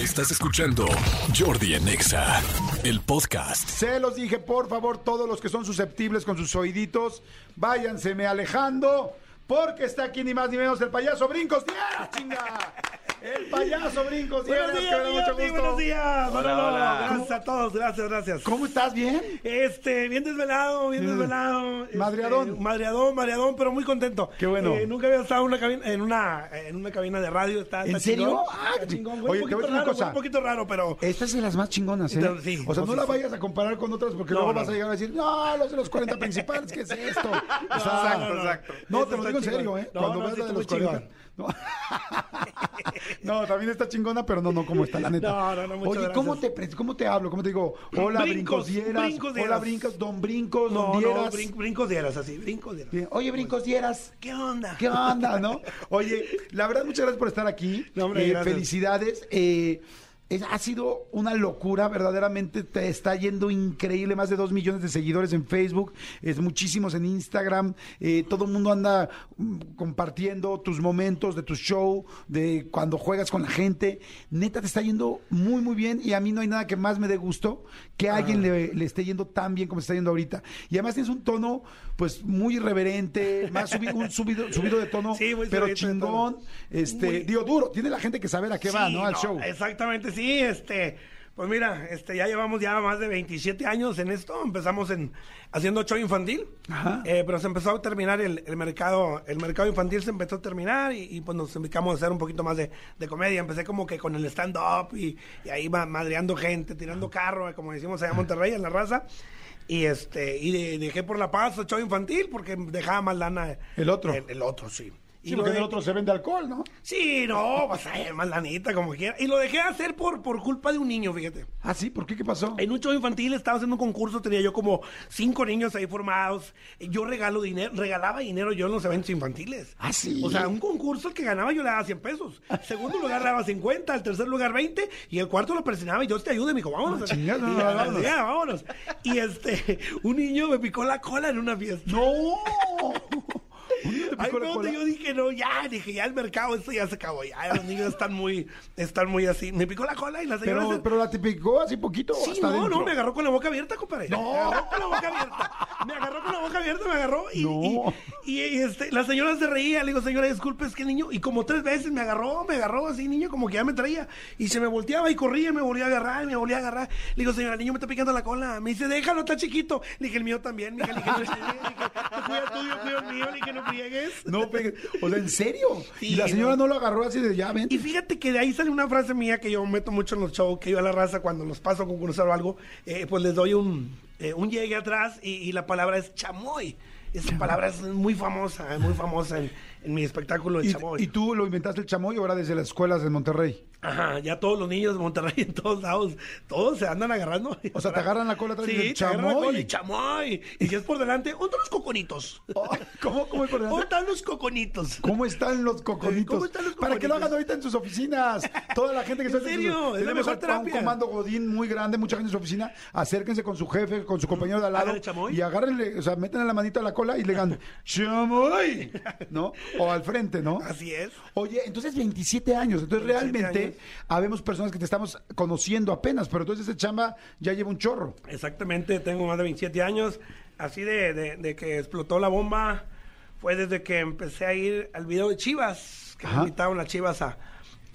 Estás escuchando Jordi en Exa, el podcast. Se los dije, por favor, todos los que son susceptibles con sus oíditos, váyanseme alejando, porque está aquí ni más ni menos el payaso Brincos Dieras, chinga. El payaso Brincos Dieras, Buenos que días, da mucho gusto. buenos días. No, hola. Gracias a todos, gracias, gracias. ¿Cómo estás? ¿Bien? Este, bien desvelado, bien Bien. desvelado. este, Madreadón. madreadón, madreadón, pero muy contento. Qué bueno. Eh, nunca había estado en una cabina, en una, en una cabina de radio. Está, ¿En serio? chingón, Ah, está chingón. Oye, un te voy a poquito decir una raro, cosa. un poquito raro, pero... Esta es de las más chingonas, ¿eh? Sí, o sea, no sí, la sí. vayas a comparar con otras porque No, luego no. vas a llegar a decir, no, los de los 40 principales, ¿qué es esto? Exacto, no, exacto. No, te lo digo en serio. ¿eh? Cuando veas la de los está muy 40. No. No, también está chingona, pero no, no, como está, la neta. No, no, no, muchas Oye, ¿cómo te, ¿cómo te hablo? ¿Cómo te digo? Hola, Brincos, Brincos, Dieras. Brincos Hola. Brincos, Don Brincos, Don No, no, Dieras. brin- brincos dieras, así, brincos dieras. Bien. Oye, Brincos Dieras. ¿Qué onda? ¿Qué onda, no? Oye, la verdad, muchas gracias por estar aquí. No, hombre, Eh, felicidades. Eh, es- ha sido una locura, verdaderamente te está yendo increíble, más de dos millones de seguidores en Facebook, es muchísimos en Instagram, eh, todo el mundo anda mm, compartiendo tus momentos de tu show, de cuando juegas con la gente, neta te está yendo muy muy bien y a mí no hay nada que más me dé gusto que a alguien le, le esté yendo tan bien como está yendo ahorita. Y además tienes un tono pues muy irreverente, más subi- un subido, subido de tono, Sí, muy pero subidito de tono. chingón, este, Muy- digo duro, tiene la gente que saber a qué va, Sí, ¿no? Al show. Exactamente, sí, este, pues mira, este, ya llevamos ya más de 27 años en esto, empezamos en haciendo show infantil, Ajá. eh, pero se empezó a terminar el, el mercado, el mercado infantil se empezó a terminar y, y, pues nos dedicamos a hacer un poquito más de, de comedia, empecé como que con el stand-up y, y ahí va madreando gente, tirando carro, como decimos allá en Monterrey, en la raza. Y este, y de- dejé por la paz el show infantil porque dejaba más lana. El otro. El, el otro, sí. Sí, Y porque en el de- otro se vende alcohol, ¿no? Sí, no, pues ay, más lanita, como quiera. Y lo dejé de hacer por, por culpa de un niño, fíjate. Ah, sí, ¿por qué? ¿Qué pasó? En un show infantil estaba haciendo un concurso, tenía yo como cinco niños ahí formados. Yo regalo dinero, regalaba dinero yo en los eventos infantiles. Ah, sí. O sea, un concurso el que ganaba yo le daba 100 pesos. El segundo lugar le daba 50, el tercer lugar 20 y el cuarto lo presionaba y yo te ayudo, me dijo, vámonos. Ah, chingas, no, Y no, ya, vámonos. ya, vámonos. Y este, un niño me picó la cola en una fiesta. ¡No! ¿Un niño te Ay, no, yo dije, no, ya, dije, ya el mercado, esto ya se acabó, ya, los niños están muy, están muy así. Me picó la cola y la señora... Pero, se- pero la te picó así poquito Sí, hasta no, no, me agarró con la boca abierta, compadre. No. Me agarró con la boca abierta. Me agarró con la boca abierta, me agarró. Y, No. y, y, este, la señora se reía. Le digo, señora, disculpe, es que el niño. Y como tres veces me agarró, me agarró así, niño, como que ya me traía. Y se me volteaba y corría, me volvía a agarrar, me volvía a agarrar. Le digo, señora, el niño me está picando la cola. Me dice, déjalo, está chiquito. Le dije, el mío también. Dije, le dije, no, le dije, cuida tuyo, cuida el mío. Le dije, no friegues. No, pegue- o sea, ¿en serio? Sí, y la señora no. no. lo agarró así de ya, ven. Y fíjate que de ahí sale una frase mía que yo meto mucho en los shows, que yo a la raza cuando los paso a concursar o algo, eh, pues les doy un, eh, un llegue atrás y, y la palabra es chamoy. Esa palabra es muy famosa, muy famosa en, en mi espectáculo Y, chamoy. y tú lo inventaste el chamoy ahora desde las escuelas de Monterrey. Ajá, ya todos los niños de Monterrey en todos lados, todos se andan agarrando. O sea, te agarran la cola atrás y sí, agarran la "Chamoy". cola y chamoy. Y si es por delante, ¿dónde están los coconitos? Ay, ¿Cómo, cómo, es por delante? ¿Dónde están los coconitos? ¿Cómo están los coconitos? ¿Cómo están los Para que lo coconitos? hagan ahorita en sus oficinas. Toda la gente que ¿En está serio? sus- Es la mejor terapia. un comando godín muy grande, mucha gente en su oficina. Acérquense con su jefe, con su compañero de al lado chamoy. y agárrenle, o sea, métanle la manita a la cola y le digan chamoy, ¿no? O al frente, ¿no? Así es. Oye, entonces 27 años. Entonces 27 realmente años. habemos personas que te estamos conociendo apenas, pero entonces ese chamba ya lleva un chorro. Exactamente, tengo más de 27 años. Así de, de- de que explotó la bomba fue desde que empecé a ir al video de Chivas, que me invitaron las Chivas a,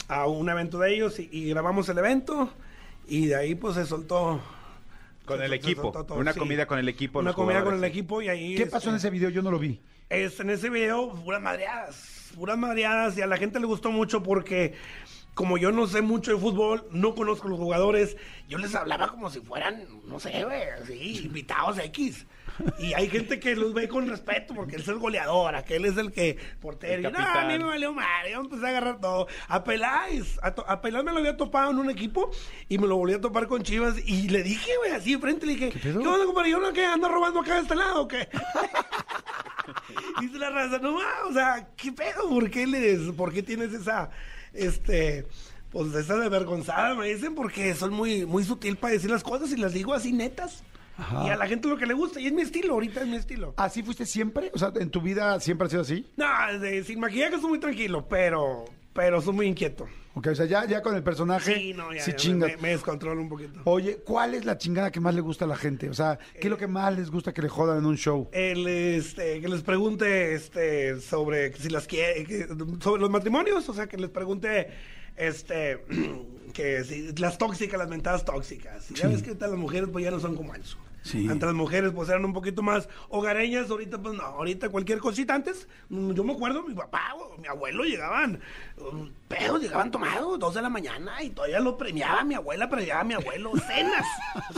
a un evento de ellos y, y grabamos el evento y de ahí pues se soltó. Con el equipo, una comida con el equipo, Una comida con el equipo y ahí... ¿Qué pasó en este, ese video? Yo no lo vi. Es, en ese video, puras madreadas, puras madreadas, y a la gente le gustó mucho porque como yo no sé mucho de fútbol, no conozco los jugadores, yo les hablaba como si fueran, no sé, güey, así, invitados X. Y hay gente que los ve con respeto porque él es el goleador, aquel es el que portero. El Y, no, a mí me valió madre, yo empecé a agarrar todo. A Peláez, a, a Peláez me lo había topado en un equipo y me lo volví a topar con Chivas y le dije, güey, así enfrente, le dije, ¿qué, pedo? onda, compadre? ¿Yo no qué? ¿Ando robando acá de este lado o qué? Dice la raza, no o sea, ¿qué pedo? ¿Por qué les, por qué tienes esa, este, pues esa desvergonzada? Me dicen porque soy muy, muy sutil para decir las cosas y las digo así netas. Ajá. Y a la gente lo que le gusta, y es mi estilo, ahorita es mi estilo. ¿Así fuiste siempre? O sea, ¿en tu vida siempre ha sido así? No, de- sin maquillaje soy muy tranquilo, pero, pero soy muy inquieto. Ok, o sea, ya, ya con el personaje Sí, no, ya, sí ya chingas. me, me descontrolo un poquito. Oye, ¿cuál es la chingada que más le gusta a la gente? O sea, ¿qué es lo que más les gusta que le jodan en un show? El, este, que les pregunte este, sobre si las quiere, que- sobre los matrimonios, o sea, que les pregunte este, que si las tóxicas, las mentadas tóxicas. Y Ya ves que ahorita las mujeres pues ya no son como antes. Sí. Antes las mujeres pues eran un poquito más hogareñas, ahorita pues no, ahorita cualquier cosita antes, mm, yo me acuerdo, mi papá o mi abuelo llegaban, um, pedos, llegaban tomados, dos de la mañana y todavía lo premiaba mi abuela, premiaba a mi abuelo, cenas,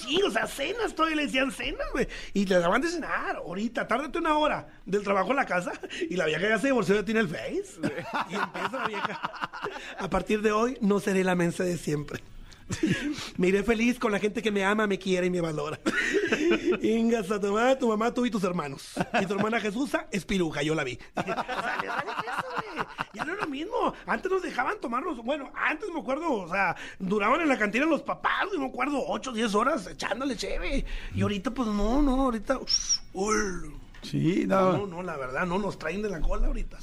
sí, o sea, cenas, todavía le decían cenas, güey, y le daban de cenar, ahorita, tárdate una hora del trabajo a la casa y la vieja ya se divorció, ya tiene el face, y empieza la vieja, a partir de hoy no seré la mensa de siempre. Me iré feliz con la gente que me ama, me quiere y me valora. Ingas a tu mamá, tu mamá, tú y tus hermanos. Y tu hermana Jesús es piruja, yo la vi. O sea, les vale queso, güey. Ya no es lo mismo. Antes nos dejaban tomarnos, bueno, antes me acuerdo, o sea, duraban en la cantina los papás, y me acuerdo, 8 o 10 horas echándole cheve. Y ahorita, pues no, no, ahorita. uy, Sí, no, no. no, la verdad, no, nos traen de la cola ahorita.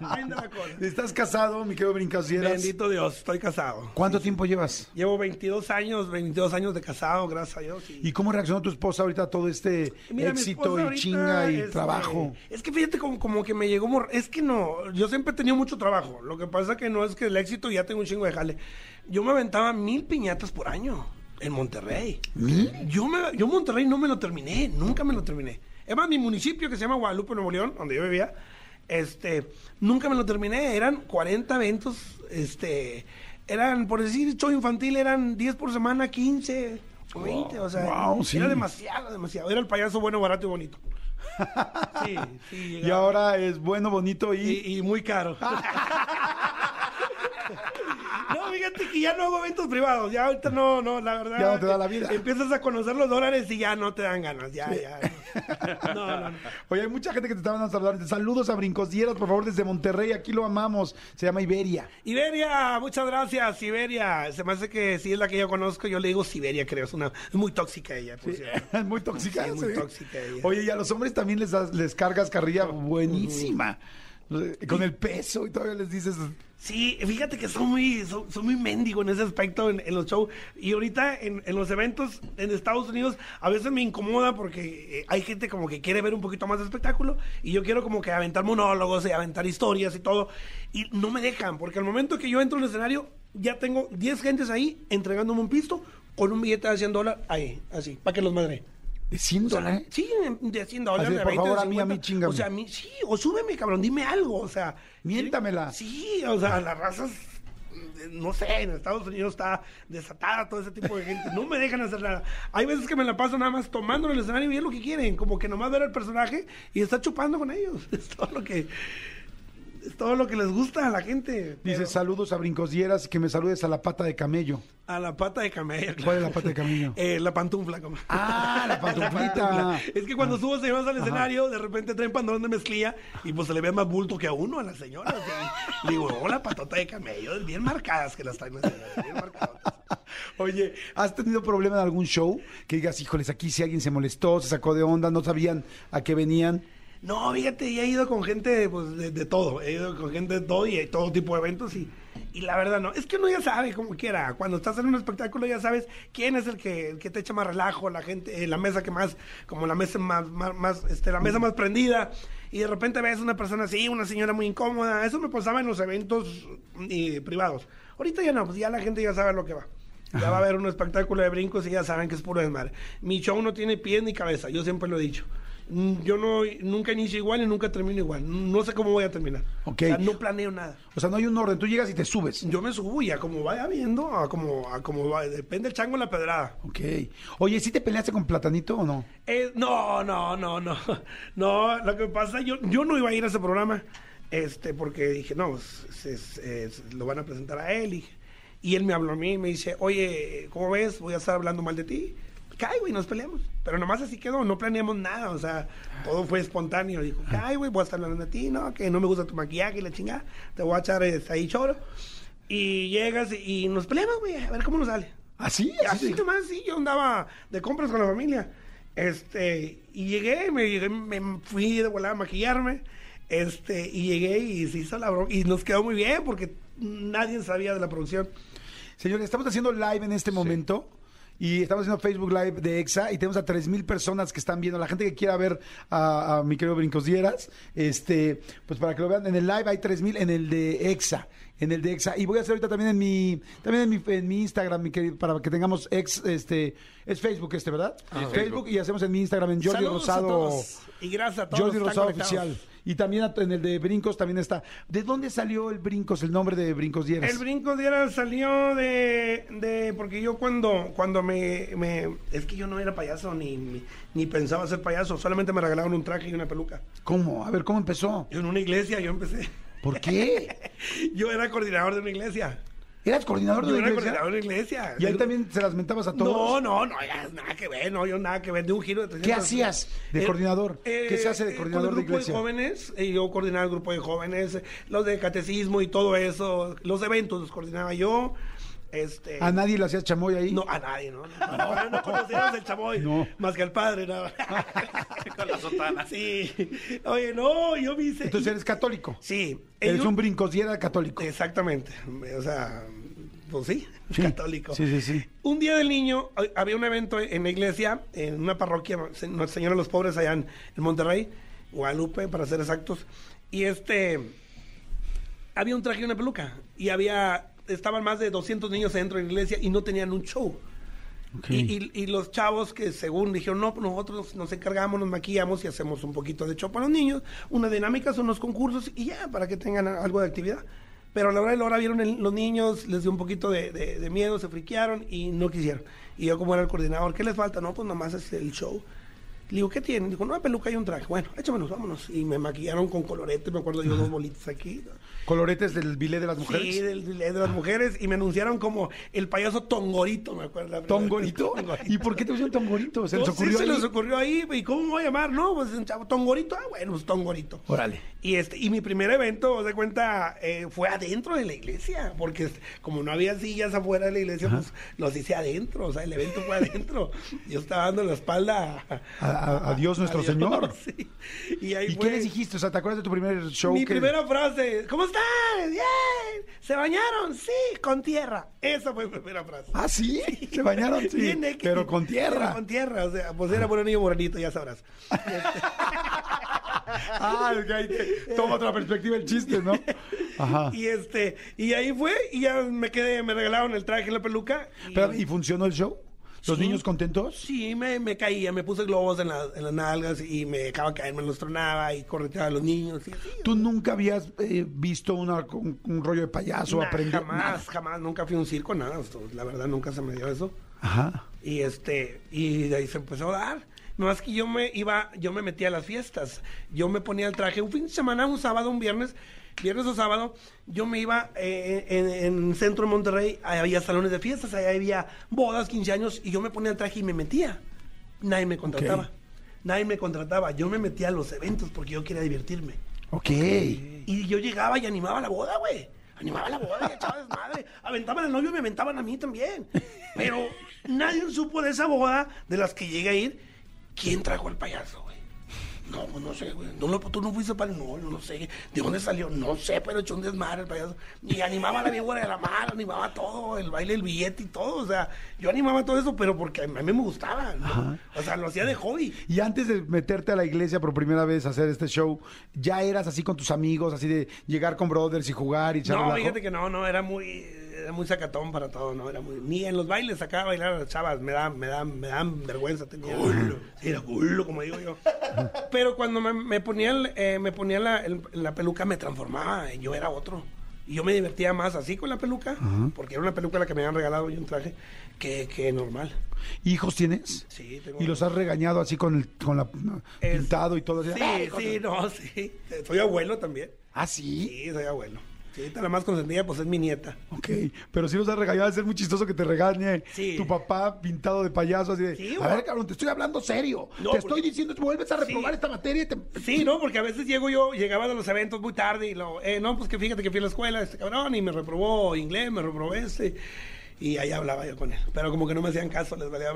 Nos traen de la cola. ¿Estás casado, mi querido Brincasieras? Bendito Dios, estoy casado. ¿Cuánto tiempo llevas? Llevo 22 años, 22 años de casado, gracias a Dios. y- ¿Y cómo reaccionó tu esposa ahorita a todo este Mira, éxito y chinga y este, trabajo? Es que fíjate como, como que me llegó... Es que no, yo siempre he tenido mucho trabajo. Lo que pasa que no es que el éxito ya tengo un chingo de jale. Yo me aventaba mil piñatas por año en Monterrey. Yo, me, yo Monterrey no me lo terminé, nunca me lo terminé. Es más, mi municipio que se llama Guadalupe, Nuevo León, donde yo vivía, este, nunca me lo terminé. Eran 40 eventos, este, eran, por decir, show infantil, eran 10 por semana, 15 o 20, o sea, Wow, sí. era demasiado, demasiado. Era el payaso bueno, barato y bonito. Sí, sí. Y ahora es bueno, bonito y... Y, y muy caro. Fíjate que ya no hago eventos privados. Ya ahorita no, no, la verdad. Ya no te da la vida. Empiezas a conocer los dólares y ya no te dan ganas. Ya, ya. No, no, no. Oye, hay mucha gente que te está mandando saludar. Saludos a Brincosieras, por favor, desde Monterrey. Aquí lo amamos. Se llama Iberia. Iberia, muchas gracias, Iberia. Se me hace que sí es la que yo conozco. Yo le digo Siberia, creo. Es una es muy tóxica ella, por cierto. Es muy tóxica. Sí, muy sí. tóxica ella. Oye, y a los hombres también les, les cargas carrilla buenísima. Con el peso y todavía les dices... Sí, fíjate que son muy, son, muy mendigo en ese aspecto en, en los shows. Y ahorita en, en los eventos en Estados Unidos a veces me incomoda porque eh, hay gente como que quiere ver un poquito más de espectáculo y yo quiero como que aventar monólogos y aventar historias y todo. Y no me dejan, porque al momento que yo entro en el escenario ya tengo 10 gentes ahí entregándome un pisto con un billete de 100 dólares ahí, así, para que los madre. ¿De 100 dólares? Sí, de 100 dólares. De por 20, de favor, a mí, a 50. mí, chíngame. O sea, a mí, sí, o súbeme, cabrón, dime algo, o sea. Miéntamela. Sí, o sea, las razas, no sé, en Estados Unidos está desatada todo ese tipo de gente. No me dejan hacer nada. Hay veces que me la paso nada más tomando en el escenario y bien lo que quieren, como que nomás ver al personaje y está chupando con ellos. Es todo lo que. Es todo lo que les gusta a la gente. Dice, Pero- saludos a Brincosieras y que me saludes a la pata de camello. A la pata de camello. ¿Cuál es la pata de camello? Eh, la pantufla, como. Ah, la pantuflita. Es que cuando subo se vas al escenario, de repente traen pantalón de mezclilla y pues se le ve más bulto que a uno, a las señoras. Y digo, hola, patota de camello, bien marcadas que las traen, bien marcadas. Oye, ¿has tenido problema en algún show? Que digas, híjoles, aquí si alguien se molestó, se sacó de onda, no sabían a qué venían. No, fíjate, ya he ido con gente pues, de, de todo, he ido con gente de todo y hay todo tipo de eventos y, y la verdad no, es que uno ya sabe como quiera, cuando estás en un espectáculo ya sabes quién es el que, el que te echa más relajo, la gente, eh, la mesa que más, como la mesa más, más, más, este, la mesa más prendida y de repente ves una persona así, una señora muy incómoda, eso me pasaba en los eventos eh, privados. Ahorita ya no, pues ya la gente ya sabe lo que va. Ya va a haber un espectáculo de brincos y ya saben que es puro desmadre. Mi show no tiene pies ni cabeza, yo siempre lo he dicho. Mm, Yo no, nunca inicio igual y nunca termino igual. No sé cómo voy a terminar. O sea, no planeo nada. O sea, no hay un orden, tú llegas y te subes. Yo me subo y a como vaya viendo, a como, a como va, depende el chango en la pedrada. Ok. Oye, ¿sí te peleaste con Platanito o no? Eh, no, no, no, no. No, lo que pasa, yo, yo no iba a ir a ese programa, este, porque dije, no, es- es- es- lo van a presentar a él. Y, y él me habló a mí y me dice, oye, ¿cómo ves? Voy a estar hablando mal de ti. Cae, güey, nos peleamos. Pero nomás así quedó, no planeamos nada, o sea, todo fue espontáneo. Dijo, cae, güey, voy a estar hablando de ti, no, que no me gusta tu maquillaje y la chingada, te voy a echar este, ahí choro. Y llegas y, nos peleamos, güey, a ver cómo nos sale. ¿Así? Y así nomás, sí, yo andaba de compras con la familia. Este, y llegué, me, llegué, me fui de volada a maquillarme. Este, y llegué y se hizo la broma. Y nos quedó muy bien porque nadie sabía de la producción. Señores, estamos haciendo live en este momento. Y estamos haciendo Facebook Live de EXA y tenemos a 3.000 personas que están viendo. La gente que quiera ver a, a mi querido Brincos Dieras, este, pues para que lo vean, en el live hay 3.000 en el de EXA. En el de EXA. Y voy a hacer ahorita también en mi, también en mi, en mi Instagram, mi querido, para que tengamos ex, este, es Facebook este, ¿verdad? Facebook. Facebook. y hacemos en mi Instagram en Jordi Saludos a Rosado. todos. Y gracias a todos. Jordi Rosado conectados. Oficial. Y también en el de Brincos también está. ¿De dónde salió el Brincos, el nombre de Brincos Dieras? El brinco de era salió de, de porque yo cuando cuando me, me- es que yo no era payaso ni, ni ni pensaba ser payaso, solamente me regalaron un traje y una peluca. ¿Cómo? A ver, ¿cómo empezó? Yo en una iglesia yo empecé. ¿Por qué? Yo era coordinador de una iglesia. ¿Eras coordinador de Yo la era iglesia? coordinador de iglesia. Y ahí Yo- también se las mentabas a todos. No, no, no, ya, nada que ver, no, yo nada que ver, de un giro de 300. ¿Qué hacías de Eh, coordinador? eh, ¿Qué se hace de eh, coordinador con de el grupo iglesia? jóvenes, eh, yo coordinaba el grupo de jóvenes, los de catecismo y todo eso, los eventos los coordinaba yo. Este, ¿A nadie le hacías chamoy ahí? No, a nadie, ¿no? No, no, no conocíamos el chamoy. No. Más que al padre, nada. Con la sotana. Sí. Oye, no, yo me hice. Entonces eres católico. Sí. Eres ellos- un brincosiera católico. Exactamente. O sea, pues sí, Sí. católico. Sí, sí, sí. Un día del niño, había un evento en la iglesia, en una parroquia, Nuestra Señora de los Pobres, allá en, Monterrey, Guadalupe, para ser exactos. Y este. Había un traje y una peluca. Y había. Estaban más de 200 niños dentro de la iglesia y no tenían un show. Y, y- y los chavos que según dijeron, no, pues nosotros nos encargamos, nos maquillamos y hacemos un poquito de show para los niños, una dinámica, son unos concursos y ya, para que tengan algo de actividad. Pero a la hora de la hora vieron los niños, les dio un poquito de, miedo, se friquearon y no quisieron. Y yo como era el coordinador, ¿qué les falta? No, pues nomás es el show. Le digo, ¿qué tienen? Dijo, una peluca y un traje. Bueno, échamelos, vámonos. Y me maquillaron con colorete, me acuerdo yo dos bolitas aquí. Coloretes del bilé de las mujeres. Sí, del- de, las mujeres. Y me anunciaron como el payaso Tongorito, me acuerdo. ¿Tongorito? ¿Y por qué te pusieron Tongorito? ¿Se les No, sí, ocurrió se ahí? les ocurrió ahí. ¿Y cómo me voy a llamar? No, pues un chavo, Tongorito. Ah, bueno, pues Tongorito. Órale. Y este y mi primer evento, de cuenta, eh, fue adentro de la iglesia, porque este, como no había sillas afuera de la iglesia, pues los hice adentro, o sea, el evento fue adentro. Yo estaba dando la espalda A- a- a Dios nuestro Señor. sí. Y ahí ¿Y fue qué les dijiste? O sea, ¿te acuerdas de tu primer show? mi que- primera frase, ¿cómo están? Bien. ¿Se bañaron? Sí, con tierra. Esa fue mi primera frase. Ah, ¿sí? ¿Se bañaron? Sí. Bien. Pero con tierra. Pero con tierra, o sea, pues era por un niño morenito, ya sabrás. Ah, es que ahí te- toma otra perspectiva el chiste, ¿no? Ajá. Y este, y ahí fue, y ya me quedé, me regalaron el traje y la peluca. Y, Pero, ¿Y funcionó el show? ¿Los Sí. niños contentos? sí, me, me caía, me puse globos en, la- en las nalgas y me dejaba caer, me los tronaba y correteaba a los niños. Y así. ¿Tú nunca habías eh, visto una- un, un rollo de payaso? Nah, jamás, jamás, nunca fui a un circo, nada. esto, La verdad, nunca se me dio eso. Ajá. Y este, y de ahí se empezó a dar. Más que yo me iba, yo me metía a las fiestas. Yo me ponía el traje un fin de semana, un sábado, un viernes, viernes o sábado, yo me iba eh, en, en el centro de Monterrey, ahí había salones de fiestas, ahí había bodas, 15 años, y yo me ponía el traje y me metía. Nadie me contrataba. Nadie me contrataba. Yo me metía a los eventos porque yo quería divertirme. Ok. Y yo llegaba y animaba la boda, güey. Animaba la boda y echaba desmadre. Aventaban al novio y me aventaban a mí también. Pero nadie supo de esa boda de las que llegué a ir. ¿Quién trajo al payaso, güey? No, pues no sé, güey. No, lo- tú no fuiste para no, no, no sé. ¿De dónde salió? No sé, pero echó un desmadre el payaso. Y animaba a la víbora de la mar, animaba todo, el baile, el billete y todo. O sea, yo animaba todo eso, pero porque a mí me gustaba. ¿no? O sea, lo hacía de hobby. Y antes de meterte a la iglesia por primera vez a hacer este show, ¿ya eras así con tus amigos, así de llegar con brothers y jugar y echar No, fíjate que no, no, era muy, era muy sacatón para todo, no, era muy, ni en los bailes sacaba a bailar a las chavas, me dan, me dan, me dan vergüenza, tenía. Sí, era culo, como digo yo. Pero cuando me, me ponía, el, eh, me ponía la, el- la peluca me transformaba, yo era otro. Y yo me divertía más así con la peluca, porque era una peluca la que me habían regalado y un traje, que, que normal. ¿Hijos tienes? Sí, tengo. Y los has regañado así con el con la Es- pintado y todo. así, Sí, ¡Ah, sí, de-". no, sí. Soy abuelo también. ¿Ah, sí? Sí, soy abuelo. Ahorita la más consentida, pues es mi nieta. Ok, pero si los has regañado, ser muy chistoso que te regañe Sí. tu papá pintado de payaso, así de, Sí, a ver, cabrón, te estoy hablando serio, No, te porque- estoy diciendo, vuelves a reprobar Sí. esta materia y te... Sí, no, porque a veces llego yo, llegaba de los eventos muy tarde y lo, eh, no, pues que fíjate que fui a la escuela, este cabrón, y me reprobó inglés, me reprobó este. Y ahí hablaba yo con él. Pero como que no me hacían caso, les valía.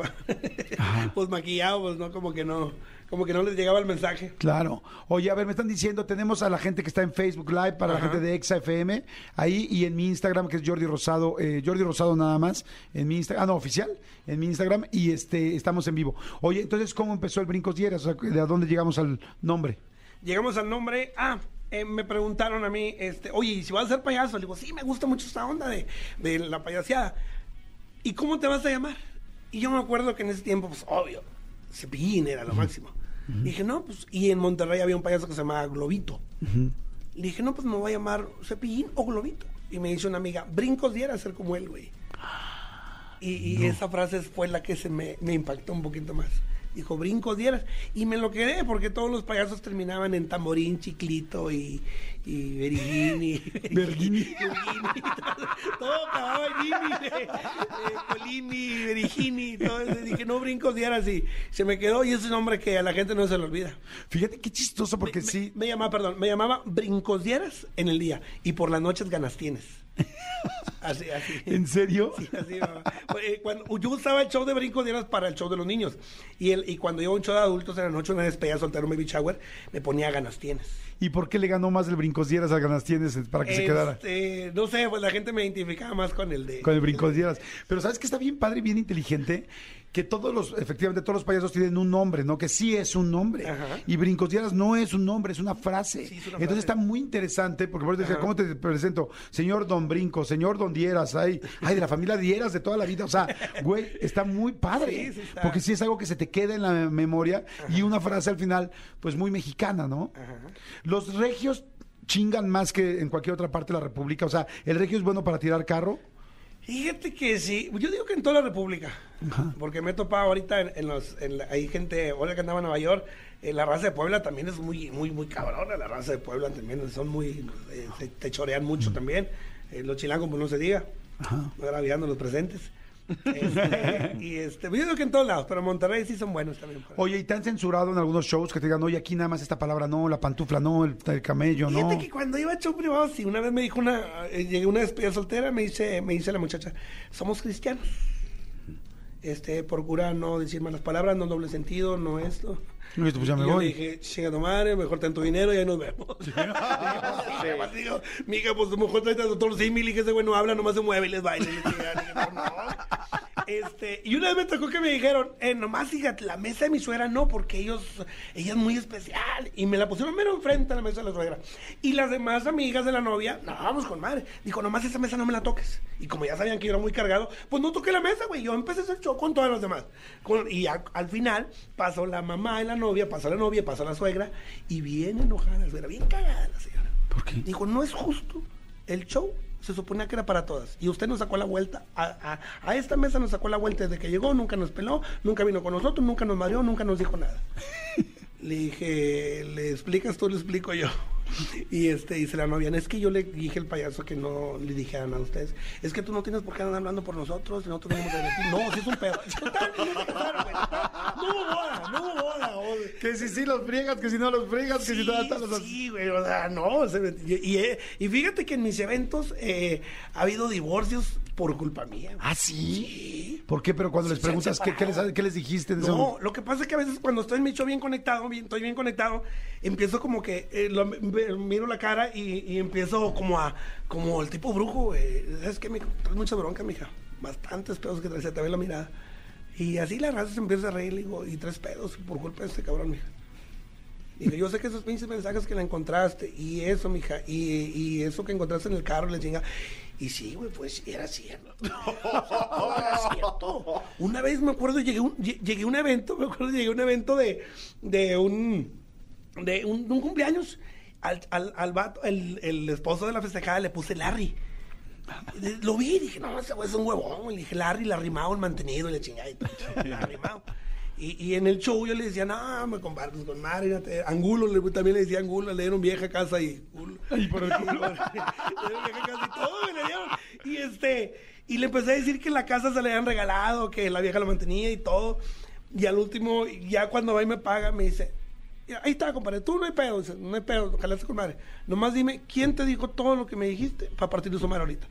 pues maquillado, pues no, como que no, como que no les llegaba el mensaje. Claro. Oye, a ver, me están diciendo, tenemos a la gente que está en Facebook Live, para la gente de Exa FM, ahí y en mi Instagram, que es Jordi Rosado, eh, Jordi Rosado nada más, en mi Instagram, ah, no, oficial, en mi Instagram, y este, estamos en vivo. Oye, entonces, ¿cómo empezó el Brincos Dieras? O sea, ¿de dónde llegamos al nombre? Llegamos al nombre. Ah, eh, me preguntaron a mí, este, oye, ¿y si vas a ser payaso? Le digo, sí, me gusta mucho esta onda de, de la payaseada. ¿Y cómo te vas a llamar? Y yo me acuerdo que en ese tiempo, pues, obvio, Cepillín era lo máximo. Dije, no, pues, y en Monterrey había un payaso que se llamaba Globito. Le dije, no, pues me voy a llamar Cepillín o Globito. Y me dice una amiga, brincos diera ser como él, güey. Y, y esa frase fue la que se me, me impactó un poquito más. Dijo, brincos dieras. Y me lo quedé porque todos los payasos terminaban en tamborín, chiclito y, y berigini. Bergini, todo, acababa en ini. eh, eh, Colini, berigini, todo eso. Dije, no, brincos dieras. Y se me quedó y es un nombre que a la gente no se le olvida. Fíjate qué chistoso, porque me, sí. Me, me llamaba, perdón, me llamaba brincos dieras en el día y por las noches ganas tienes. Así, así. ¿En serio? Sí, así, mamá. Eh, cuando, yo usaba el show de brincos dieras para el show de los niños. Y, el, y cuando a un show de adultos en la noche, una despedida soltero, un baby shower, me ponía ganas tienes. ¿Y por qué le ganó más el Brincos Dieras a Ganas Tienes para que se quedara? Este, no sé, pues la gente me identificaba más con el de. Con el Brincos Dieras. Pero ¿sabes que está bien padre y bien inteligente? Que todos los, efectivamente, todos los payasos tienen un nombre, ¿no? Que sí es un nombre. Ajá. Y Brincos Dieras no es un nombre, es una frase. Sí, es una Entonces frase. está muy interesante, porque por eso decía. ¿cómo te presento? Señor Don Brinco, señor Don Dieras, ay, ay, de la familia Dieras de toda la vida. O sea, güey, está muy padre. Sí, sí está. Porque sí es algo que se te queda en la memoria y una frase al final, pues muy mexicana, ¿no? Ajá. Los regios chingan más que en cualquier otra parte de la República. O sea, ¿el regio es bueno para tirar carro? Fíjate que sí, yo digo que en toda la República, porque me he topado ahorita en, en los, en la- hay gente, ahora que andaba en Nueva York, eh, la raza de Puebla también es muy, muy, muy cabrona, la raza de Puebla también son muy, eh, te, te chorean mucho también, Eh, los chilangos pues no se diga, agraviando los presentes. Este, y este, yo digo que en todos lados, pero Monterrey sí son buenos también. Oye, ¿y te han censurado en algunos shows que te digan, oye, aquí nada más esta palabra no, la pantufla no, el, el camello no? Fíjate que cuando iba a show privado, sí, una vez me dijo una, eh, llegué a una despedida soltera, me dice, me dice la muchacha, somos cristianos. Este, procura no decir malas palabras, no doble sentido, no esto. Y pues ya me Y yo voy. le dije, chinga tu madre, mejor ten tu dinero y ahí nos vemos. Además digo, mija, pues mejor trae a doctor símil y que ese güey no habla, nomás se mueve y les baila. Y le chinga. Le dije, no, no. Este, y una vez me tocó que me dijeron, eh, nomás fíjate, la mesa de mi suegra no, porque ellos, ella es muy especial. Y me la pusieron mero enfrente a la mesa de la suegra. Y las demás amigas de la novia, no, vamos con madre. Dijo, nomás esa mesa no me la toques. Y como ya sabían que yo era muy cargado, pues no toqué la mesa, güey. Yo empecé a hacer show con todas las demás. Con- y a- al final pasó la mamá de la novia, pasó la novia, pasó la suegra. Y bien enojada la suegra, bien cagada la señora. ¿Por qué? Dijo, no es justo. El show se suponía que era para todas. Y usted nos sacó la vuelta. A, a- a esta mesa nos sacó la vuelta desde que llegó. Nunca nos peló, nunca vino con nosotros, nunca nos mareó, nunca nos dijo nada. le dije, ¿le explicas tú? Le explico yo. Y este dice la novia, es que yo le dije al payaso que no le dijeran a ustedes, es que tú no tienes por qué andar hablando por nosotros, nosotros decir, no, sí es un pedo. No hubo boda, no hubo Que si sí los friegas, que si no los friegas, que si no están los... sí, güey, o sea, no. se me- y, y, eh, y fíjate que en mis eventos eh, ha habido divorcios por culpa mía. güey. ¿Ah, sí? ¿Por qué? Pero cuando Sí, les preguntas, ¿qué, qué les, qué les dijiste? No, lo que pasa es que a veces cuando estoy en mi show bien conectado, bien, estoy bien conectado, empiezo como que eh, lo- miro la cara y, y empiezo como a, como el tipo brujo, güey. ¿Sabes qué? Me traes mucha bronca, mija. Bastantes pedos que traes, te ve la mirada. Y así la raza se empieza a reír, le digo, y tres pedos por culpa de este cabrón, mija. Digo, yo sé que esos pinches mensajes que la encontraste, y eso, mija, y, eso que encontraste en el carro, le chinga. Y sí, güey, pues era cierto. era cierto. Una vez me acuerdo, llegué llegué a un evento, me acuerdo, llegué a un evento de, de un de un, cumpleaños. Al, al, vato, el esposo de la festejada le puse Larry. Lo vi y dije, no, ese güey es un huevón. Le dije, Larry, la arrimado, el mantenido, y la chingada. y todo, la arrimado. Y, y en el show yo le decía, no, me compartes con Mari. fíjate". Angulo, le, también le decía Angulo, le dieron vieja casa y... Y por el culo. le dieron vieja casa y todo, le dieron. Y este, y le empecé a decir que la casa se le habían regalado, que la vieja la mantenía y todo. Y al último, ya cuando va y me paga, me dice, "Mira, ahí está, compadre, tú no hay pedo, dice, no hay pedo, estés con madre. Nomás dime, ¿quién te dijo todo lo que me dijiste para partir de su madre ahorita?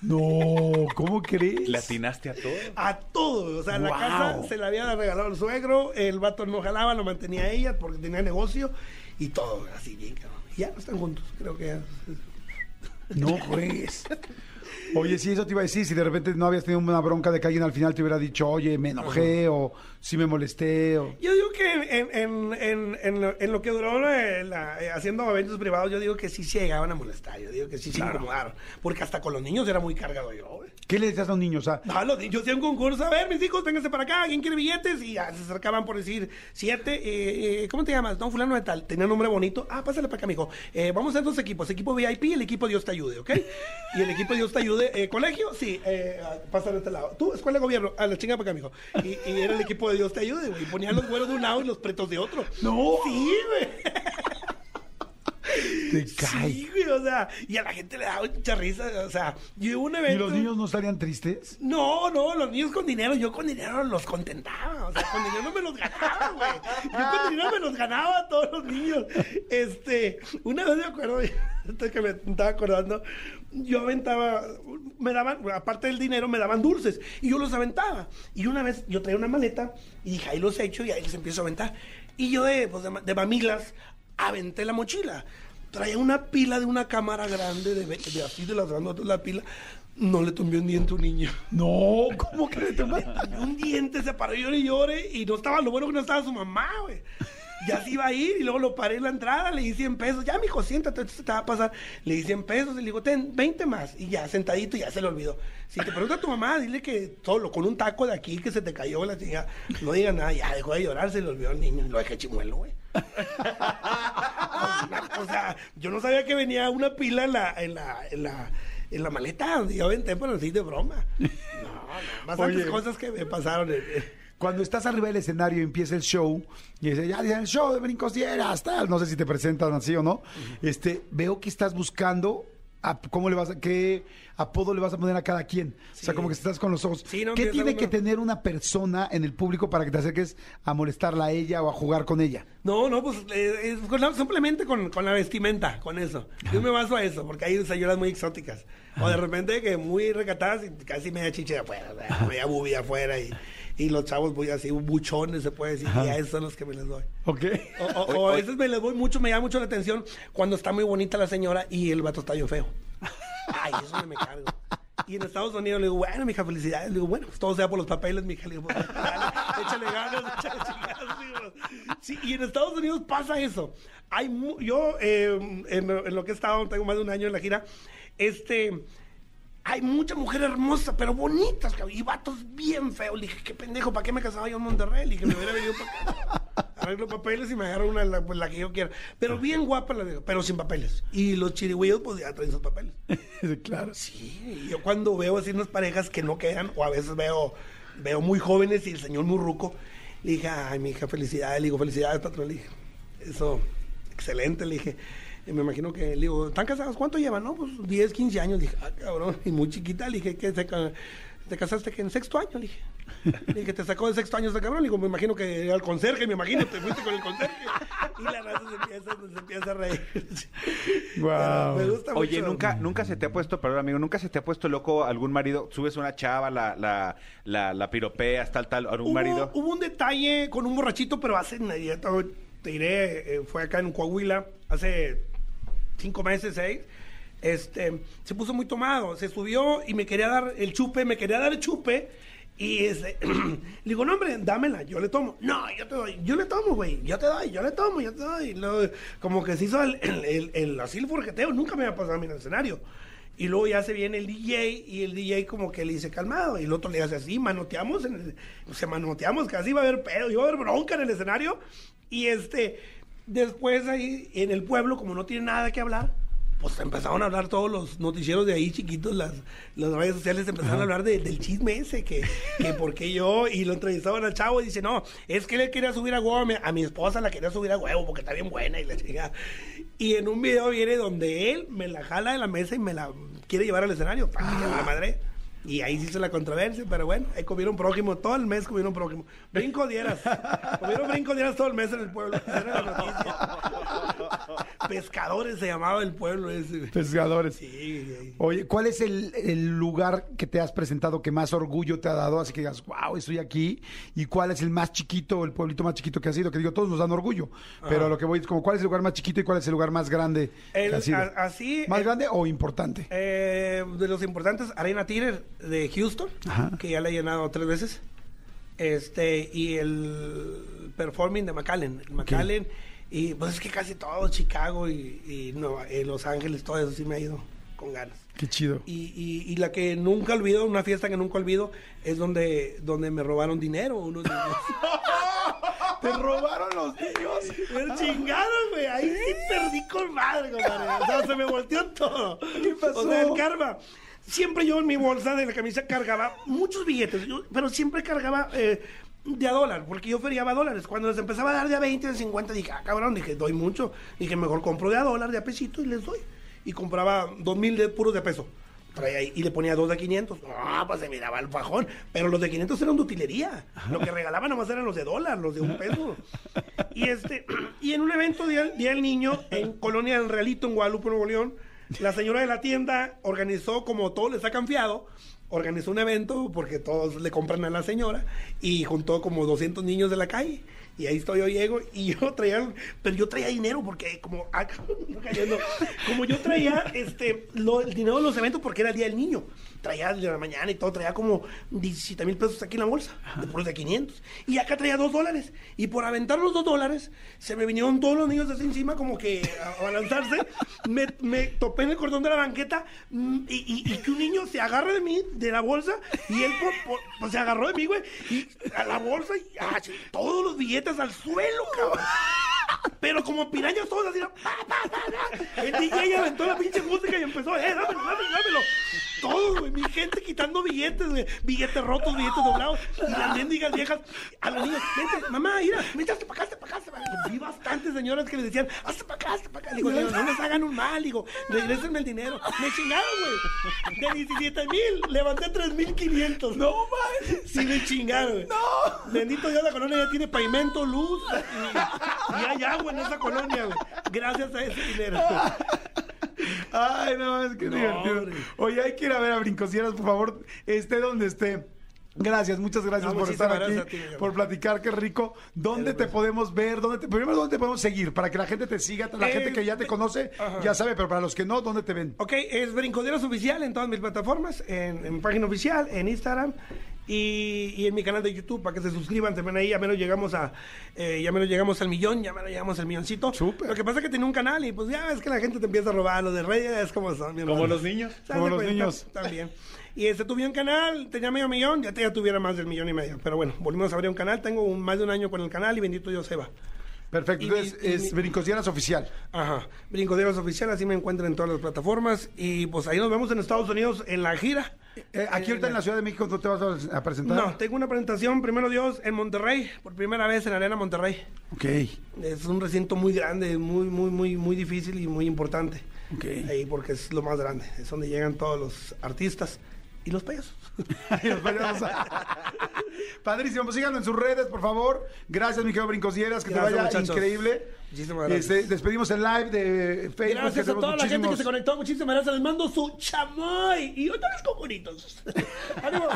No, ¿cómo crees? ¿Le atinaste a todo? A todo. O sea, la Wow. casa se la había regalado el suegro, el vato no jalaba, lo mantenía ella porque tenía negocio y todo, así bien, cabrón. Y ya no están juntos, creo que ya. No juegues. Oye, sí, eso te iba a decir. Si de repente no habías tenido una bronca de que alguien al final te hubiera dicho, oye, me enojé o sí me molesté. O... Yo digo que en, en, en, en lo, en lo que duró la- la- eh, haciendo eventos privados, yo digo que sí se llegaban a molestar. Yo digo que sí se incomodaron. Porque hasta con los niños era muy cargado yo, güey. ¿Qué le decías a un niño? O sea, No, los niños hacían un concurso. A ver, mis hijos, vénganse para acá. ¿Quién quiere billetes? Y ya se acercaban por decir siete. eh, eh, ¿Cómo te llamas? No, fulano de tal. Tenía un nombre bonito. Ah, pásale para acá, mijo. Eh, vamos a hacer dos equipos. Equipo VIP y el equipo Dios te ayude, ¿ok? Y el equipo Dios te ayude. eh, ¿Colegio? Sí. Eh, ah, pásale a este lado. Tú, escuela de gobierno. A la chinga para acá, mijo. Y, y era el equipo de Dios te ayude, güey. Y ponían los güeros de un lado y los pretos de otro. No. Sí, güey. Te cae. Sí, güey. O sea, y a la gente le daba mucha risa. O sea, yo un ¿Y evento. los niños no estarían tristes? No, no, los niños con dinero, yo con dinero los contentaba. O sea, con dinero me los ganaba, güey. Yo con dinero me los ganaba a todos los niños. Este, una vez me acuerdo, que me estaba acordando, yo aventaba, me daban, aparte del dinero, me daban dulces y yo los aventaba. Y una vez yo traía una maleta y dije, ahí los echo y ahí les empiezo a aventar. Y yo de, pues, de, de mamilas aventé la mochila. Traía una pila de una cámara grande, de, así de las grandotas, la pila. No le tumbé un diente a un niño. No, ¿cómo que le tomaste? Un diente se paró, llore y llore. Y no estaba, lo bueno que no estaba su mamá, güey. Ya se iba a ir y luego lo paré en la entrada, le di 100 pesos. Ya, mijo, siéntate, esto se te va a pasar. Le di 100 pesos y le digo, ten 20 más. Y ya, sentadito, ya se le olvidó. Si te pregunta a tu mamá, dile que solo con un taco de aquí que se te cayó la chica, no diga nada. Ya dejó de llorar, se le olvidó al niño. Lo dejé chimuelo, güey. O sea, yo no sabía que venía una pila en la, en la, en la, en la maleta. Yo aventé, pero así de broma. No, no, bastantes Oye. cosas que me pasaron. Cuando estás arriba del escenario y empieza el show, y dice, ya el show de brincos dieras, tal, no sé si te presentan así o no, este, veo que estás buscando a- cómo le vas a, qué apodo le vas a poner a cada quien. O sea, Sí. como que estás con los ojos. Sí, no, ¿Qué tiene que tener una persona en el público para que te acerques a molestarla a ella o a jugar con ella? No, no, pues eh, es con la- simplemente con, con la vestimenta, con eso. Yo me baso a eso, porque hay señoras muy exóticas. O de repente que muy recatadas y casi media chiche de afuera, media bubi afuera y, y los chavos muy así, buchones se puede decir, y a esos son los que me les doy. ¿Ok? O, o- o a veces me les doy mucho, me llama mucho la atención cuando está muy bonita la señora y el vato está bien feo. Ay, eso no me cargo. Y en Estados Unidos le digo, bueno, mija, felicidades. Le digo, bueno, pues todo sea por los papeles, mija. Le digo, pues, dale, échale ganas, échale chingadas. digo. Sí, y en Estados Unidos pasa eso. Hay mu- yo, eh, en, en lo que he estado, tengo más de un año en la gira, este... Hay mucha mujer hermosa, pero bonitas, y vatos bien feos. Le dije, qué pendejo, ¿para qué me casaba yo en Monterrey? Le dije, me hubiera venido para acá. Arreglo papeles y me agarro una, la, pues, la que yo quiera. Pero bien guapa, la digo, pero sin papeles. Y los chirigüeyos, pues ya traen sus papeles. claro. Sí, yo cuando veo así unas parejas que no quedan, o a veces veo, veo muy jóvenes y el señor muy ruco, le dije, ay, mi hija, felicidades. Le digo, felicidades, patrón. Le dije, eso, excelente. Le dije, me imagino que, le digo, ¿están casados? ¿Cuánto llevan? No, pues 10, 15 años. Le dije, ah, cabrón, y muy chiquita. Le dije, ¿qué te, ca- te casaste que en sexto año? Le dije, le dije, te sacó de sexto año este cabrón. Le digo, me imagino que era el conserje, me imagino, te fuiste con el conserje. Y la raza se empieza, se empieza a reír. Guau. Me gusta Oye, mucho. nunca, nunca se te ha puesto, perdón amigo, nunca se te ha puesto loco algún marido, subes una chava, la, la, la, la piropeas, tal, tal, algún hubo, marido. hubo un detalle con un borrachito, pero hace, te diré, eh, fue acá en Coahuila, hace cinco meses, seis. Este, se puso muy tomado, se subió y me quería dar el chupe, me quería dar el chupe. Y este, le digo, no, hombre, dámela, yo le tomo. No, yo te doy, yo le tomo, güey, yo te doy, yo le tomo, yo te doy. Luego, como que se hizo el, el, el, el- así el forjeteo, nunca me había pasado a mí en el escenario. Y luego ya se viene el DJ y el DJ como que le dice calmado y el otro le hace así, manoteamos, en el- se manoteamos, casi iba a haber pedo, iba a haber bronca en el escenario. Y este, después ahí en el pueblo, como no tiene nada que hablar, pues empezaron a hablar todos los noticieros de ahí chiquitos, las, las redes sociales empezaron a hablar de- del chisme ese, que, que por qué yo, y lo entrevistaban al chavo y dice, no, es que le quería subir a huevo, a mi, a mi esposa la quería subir a huevo porque está bien buena y la chica. Y en un video viene donde él me la jala de la mesa y me la quiere llevar al escenario, para que la madre. Y ahí se hizo la controversia, pero bueno, ahí comieron prójimo, todo el mes comieron prójimo. Brinco dieras. Comieron brinco dieras todo el mes en el pueblo. Era la noticia. Pescadores se llamaba el pueblo ese. Pescadores. Sí. Oye, ¿cuál es el, el lugar que te has presentado que más orgullo te ha dado? Así que digas, wow, estoy aquí. ¿Y cuál es el más chiquito, el pueblito más chiquito que has ido? Que digo, todos nos dan orgullo. Pero a lo que voy es como, ¿cuál es el lugar más chiquito y cuál es el lugar más grande El- que has ido? a- así, ¿Más el- grande o importante? Eh, de los importantes, Arena Theater de Houston, Ajá. que ya le he llenado tres veces. Este, y el Performing de McAllen. El McAllen, y pues es que casi todo, Chicago y, y Nueva- eh, Los Ángeles, todo eso sí me ha ido con ganas. Qué chido. Y, y- y la que nunca olvido, una fiesta que nunca olvido, es donde, donde me robaron dinero unos niños. ¿Te robaron los niños? Me chingaron, güey. Ahí sí perdí con madre, compadre. O sea, se me volteó todo. ¿Qué pasó? O sea, el karma. Siempre yo en mi bolsa de la camisa cargaba muchos billetes, pero siempre cargaba eh, de a dólar, porque yo feriaba dólares. Cuando les empezaba a dar de a 20, de 50, dije, ah, cabrón, dije, doy mucho. Dije, mejor compro de a dólar, de a pesito y les doy. Y compraba dos mil de puros de peso. Traía y le ponía dos de 500. Ah, pues se miraba el fajón. Pero los de 500 eran de utilería. Lo que regalaban nomás eran los de dólar, los de un peso. Y este y en un evento Día, Día Niño en Colonia del Realito, en Guadalupe, Nuevo León, la señora de la tienda organizó, como todos les ha confiado, organizó un evento porque todos le compran a la señora y juntó como 200 niños de la calle. Y ahí estoy yo llego y yo traía, pero yo traía dinero porque como, ah, cayendo, como yo traía este lo- el dinero de los eventos porque era el día del niño. Traía de la mañana y todo, traía como 17 mil pesos aquí en la bolsa, de puros de 500. Y acá traía dos dólares. Y por aventar los dos dólares, se me vinieron todos los niños así encima como que a, a lanzarse. Me, me topé en el cordón de la banqueta mm, y, y- y que un niño se agarre de mí, de la bolsa, y él por- por- pues, se agarró de mí, güey, y a la bolsa y ah, todos los billetes al suelo, cabrón. Pero como pirañas todos así, pa, pa, pa, el DJ aventó la pinche música y empezó, eh, dámelo, dámelo, dámelo. Todos, güey, mi gente quitando billetes, güey, billetes rotos, billetes doblados, y las mendigas viejas, a los niños, vente, mamá, mira, mira, hazte para acá, hazte para acá, para acá. Vi bastantes señoras que les decían, hazte para acá, hazte para acá. Digo, no, no les hagan un mal, digo, regrésenme el dinero. Me chingaron, güey. De 17 mil, levanté 3 mil 500. No, man. Sí me chingaron, güey. No. Bendito Dios, la colonia ya tiene pavimento, luz, y, y hay agua en esa colonia, güey. Gracias a ese dinero. Ay, no, es que No, divertido. hombre. Oye, hay que ir a ver a Brincosieras, por favor, esté donde esté. Gracias, muchas gracias No, por estar aquí, gracias a ti, por platicar, qué rico. ¿Dónde te podemos ver? ¿Dónde te, primero, ¿dónde te podemos seguir? Para que la gente te siga, la Eh, gente que ya te conoce, ajá. ya sabe, pero para los que no, ¿dónde te ven? Ok, es Brincoderos Oficial en todas mis plataformas, en, en mi página oficial, en Instagram y, y en mi canal de YouTube para que se suscriban también ahí. Ya menos llegamos a, eh, ya menos llegamos al millón, ya menos llegamos al milloncito. Súper. Lo que pasa es que tiene un canal y pues ya ves que la gente te empieza a robar los de redes, como son. mi Como hermano. los niños. ¿Se Como los cuenta? niños. También. Y este tuve un canal, tenía medio millón, ya, te, ya tuviera más del millón y medio. Pero bueno, volvimos a abrir un canal, tengo un- más de un año con el canal y bendito Dios se va. Perfecto, Y entonces mi- es mi- Brincosieras Oficial. Ajá. Brincoderos Oficial, así me encuentran en todas las plataformas. Y pues ahí nos vemos en Estados Unidos en la gira. Eh, aquí ahorita en la Ciudad de México, ¿tú te vas a, a presentar? No, tengo una presentación, primero Dios, en Monterrey, por primera vez en Arena Monterrey. Ok, Es un recinto muy grande, muy, muy, muy, muy difícil y muy importante. ok. Ahí porque es lo más grande, es donde llegan todos los artistas y los payasos. Y los payasos. Padrísimo, pues síganlo en sus redes, por favor. Gracias, mi querido Brincosieras, que Gracias, te vaya muchachos. increíble. Muchísimas gracias. Este, despedimos el live de Facebook. Gracias a toda la gente que se conectó, muchísimas gracias. Les mando su chamoy y otros cocoritos. ¡Ánimo!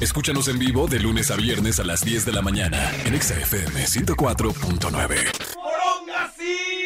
Escúchanos en vivo de lunes a viernes a las 10 de la mañana en Exa FM 104.9.